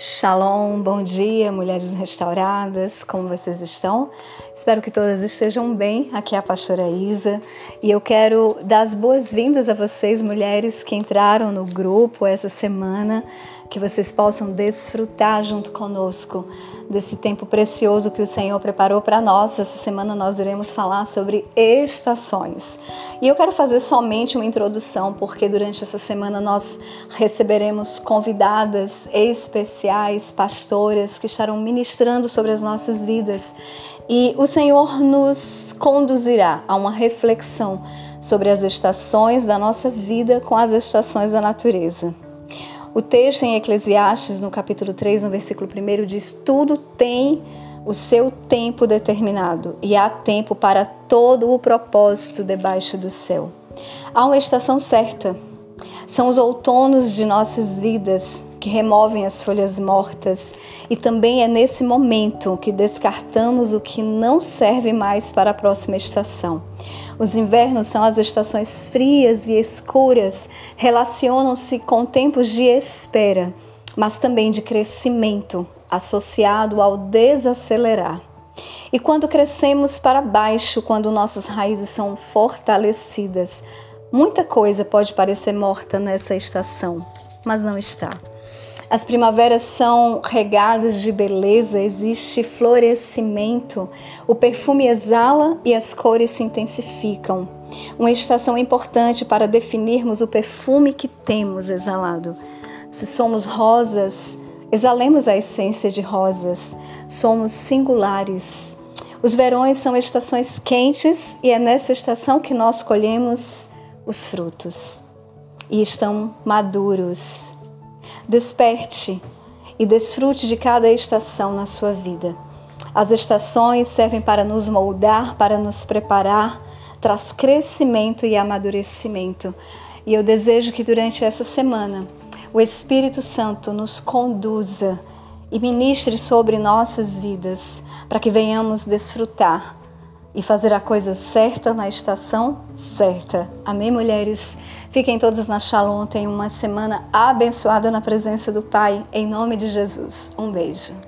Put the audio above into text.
Shalom, bom dia, mulheres restauradas, como vocês estão? Espero que todas estejam bem. Aqui é a pastora Isa e eu quero dar as boas-vindas a vocês, mulheres que entraram no grupo essa semana, que vocês possam desfrutar junto conosco desse tempo precioso que o Senhor preparou para nós. Essa semana nós iremos falar sobre estações. E eu quero fazer somente uma introdução, porque durante essa semana nós receberemos convidadas especiais, pastoras, que estarão ministrando sobre as nossas vidas. E o Senhor nos conduzirá a uma reflexão sobre as estações da nossa vida com as estações da natureza. O texto em Eclesiastes, no capítulo 3, no versículo 1, diz: Tudo tem o seu tempo determinado e há tempo para todo o propósito debaixo do céu. Há uma estação certa. São os outonos de nossas vidas que removem as folhas mortas, e também é nesse momento que descartamos o que não serve mais para a próxima estação. Os invernos são as estações frias e escuras, relacionam-se com tempos de espera, mas também de crescimento, associado ao desacelerar. E quando crescemos para baixo, quando nossas raízes são fortalecidas, muita coisa pode parecer morta nessa estação, mas não está. As primaveras são regadas de beleza, existe florescimento, o perfume exala e as cores se intensificam. Uma estação importante para definirmos o perfume que temos exalado. Se somos rosas, exalemos a essência de rosas. Somos singulares. Os verões são estações quentes e é nessa estação que nós colhemos os frutos. E estão maduros Desperte e desfrute de cada estação na sua vida. As estações servem para nos moldar, para nos preparar, traz crescimento e amadurecimento. E eu desejo que durante essa semana o Espírito Santo nos conduza e ministre sobre nossas vidas, para que venhamos desfrutar e fazer a coisa certa na estação certa. Amém, mulheres? Fiquem todos na Shalom. Tenham uma semana abençoada na presença do Pai. Em nome de Jesus. Um beijo.